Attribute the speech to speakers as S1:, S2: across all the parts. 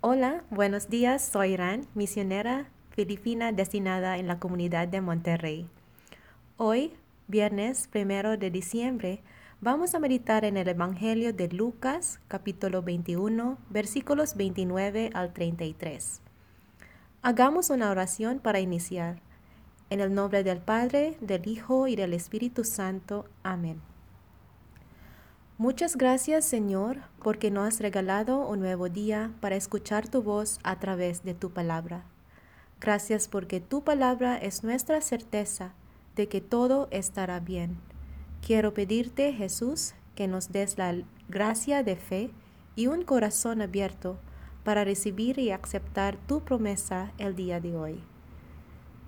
S1: Hola, buenos días. Soy Ran, misionera filipina destinada en la comunidad de Monterrey. Hoy, viernes primero de diciembre, vamos a meditar en el Evangelio de Lucas, capítulo 21, versículos 29 al 33. Hagamos una oración para iniciar. En el nombre del Padre, del Hijo y del Espíritu Santo. Amén. Muchas gracias Señor porque nos has regalado un nuevo día para escuchar tu voz a través de tu palabra. Gracias porque tu palabra es nuestra certeza de que todo estará bien. Quiero pedirte Jesús que nos des la gracia de fe y un corazón abierto para recibir y aceptar tu promesa el día de hoy.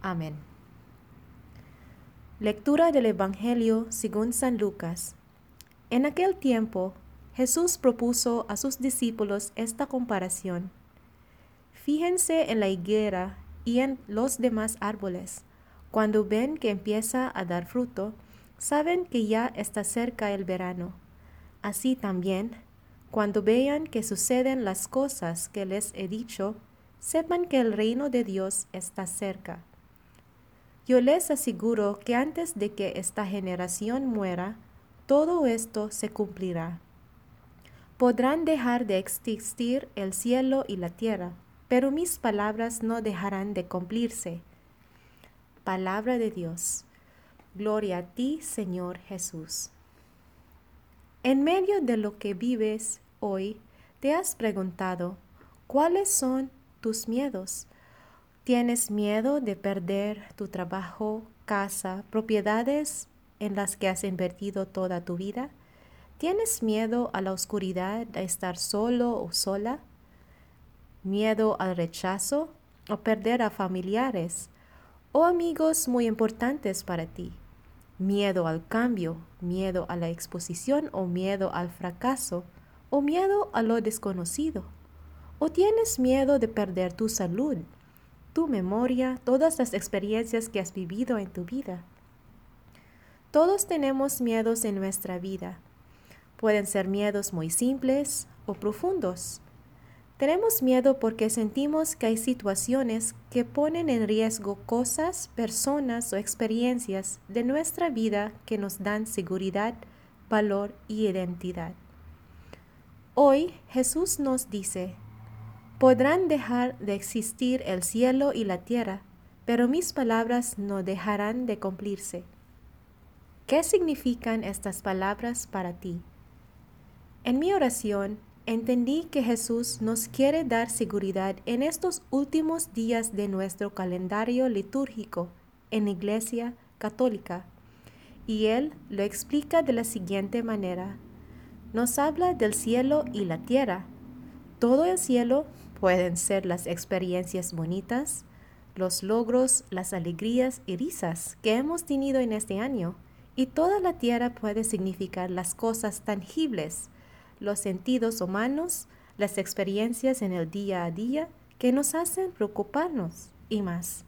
S1: Amén. Lectura del Evangelio según San Lucas en aquel tiempo, Jesús propuso a sus discípulos esta comparación. Fíjense en la higuera y en los demás árboles. Cuando ven que empieza a dar fruto, saben que ya está cerca el verano. Así también, cuando vean que suceden las cosas que les he dicho, sepan que el reino de Dios está cerca. Yo les aseguro que antes de que esta generación muera, todo esto se cumplirá. Podrán dejar de existir el cielo y la tierra, pero mis palabras no dejarán de cumplirse. Palabra de Dios. Gloria a ti, Señor Jesús. En medio de lo que vives hoy, te has preguntado, ¿cuáles son tus miedos? ¿Tienes miedo de perder tu trabajo, casa, propiedades en las que has invertido toda tu vida? ¿Tienes miedo a la oscuridad, a estar solo o sola? ¿Miedo al rechazo o perder a familiares o amigos muy importantes para ti? ¿Miedo al cambio, miedo a la exposición o miedo al fracaso o miedo a lo desconocido? ¿O tienes miedo de perder tu salud, tu memoria, todas las experiencias que has vivido en tu vida? Todos tenemos miedos en nuestra vida. Pueden ser miedos muy simples o profundos. Tenemos miedo porque sentimos que hay situaciones que ponen en riesgo cosas, personas o experiencias de nuestra vida que nos dan seguridad, valor y identidad. Hoy Jesús nos dice, podrán dejar de existir el cielo y la tierra, pero mis palabras no dejarán de cumplirse. ¿Qué significan estas palabras para ti? En mi oración entendí que Jesús nos quiere dar seguridad en estos últimos días de nuestro calendario litúrgico en Iglesia Católica. Y Él lo explica de la siguiente manera. Nos habla del cielo y la tierra. Todo el cielo pueden ser las experiencias bonitas, los logros, las alegrías y risas que hemos tenido en este año y toda la tierra puede significar las cosas tangibles, los sentidos humanos, las experiencias en el día a día que nos hacen preocuparnos y más.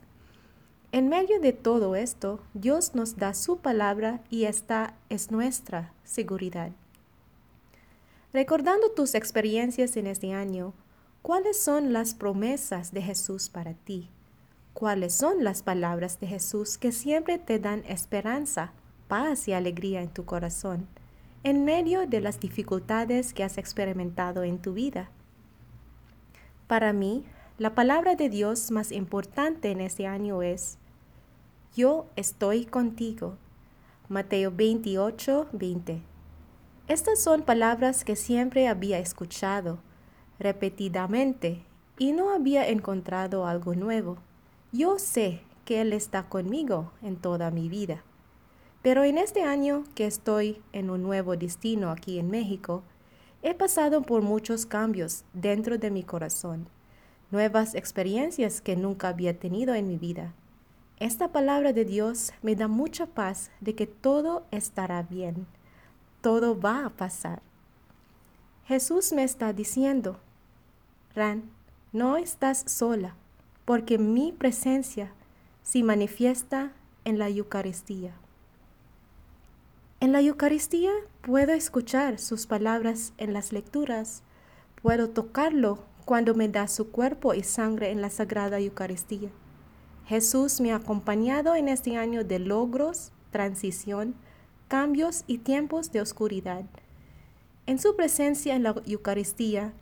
S1: En medio de todo esto, Dios nos da su palabra y esta es nuestra seguridad. Recordando tus experiencias en este año, ¿cuáles son las promesas de Jesús para ti? ¿Cuáles son las palabras de Jesús que siempre te dan esperanza paz y alegría en tu corazón en medio de las dificultades que has experimentado en tu vida. Para mí, la palabra de Dios más importante en este año es, Yo estoy contigo. Mateo 28, 20. Estas son palabras que siempre había escuchado repetidamente y no había encontrado algo nuevo. Yo sé que Él está conmigo en toda mi vida. Pero en este año que estoy en un nuevo destino aquí en México, he pasado por muchos cambios dentro de mi corazón, nuevas experiencias que nunca había tenido en mi vida. Esta palabra de Dios me da mucha paz de que todo estará bien, todo va a pasar. Jesús me está diciendo, Ran, no estás sola, porque mi presencia se manifiesta en la Eucaristía. En la Eucaristía puedo escuchar sus palabras en las lecturas, puedo tocarlo cuando me da su cuerpo y sangre en la Sagrada Eucaristía. Jesús me ha acompañado en este año de logros, transición, cambios y tiempos de oscuridad. En su presencia en la Eucaristía,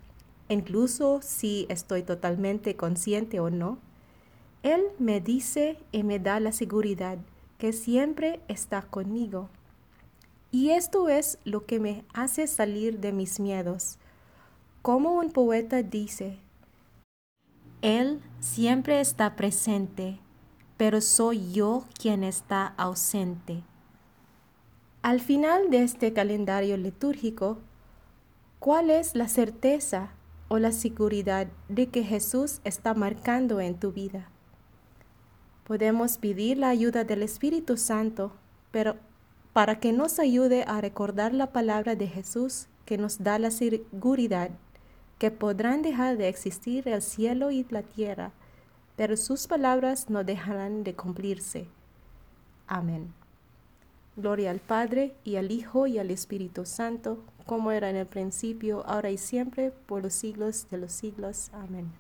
S1: incluso si estoy totalmente consciente o no, Él me dice y me da la seguridad que siempre está conmigo. Y esto es lo que me hace salir de mis miedos. Como un poeta dice, Él siempre está presente, pero soy yo quien está ausente. Al final de este calendario litúrgico, ¿cuál es la certeza o la seguridad de que Jesús está marcando en tu vida? Podemos pedir la ayuda del Espíritu Santo, pero para que nos ayude a recordar la palabra de Jesús que nos da la seguridad que podrán dejar de existir el cielo y la tierra, pero sus palabras no dejarán de cumplirse. Amén. Gloria al Padre y al Hijo y al Espíritu Santo, como era en el principio, ahora y siempre, por los siglos de los siglos. Amén.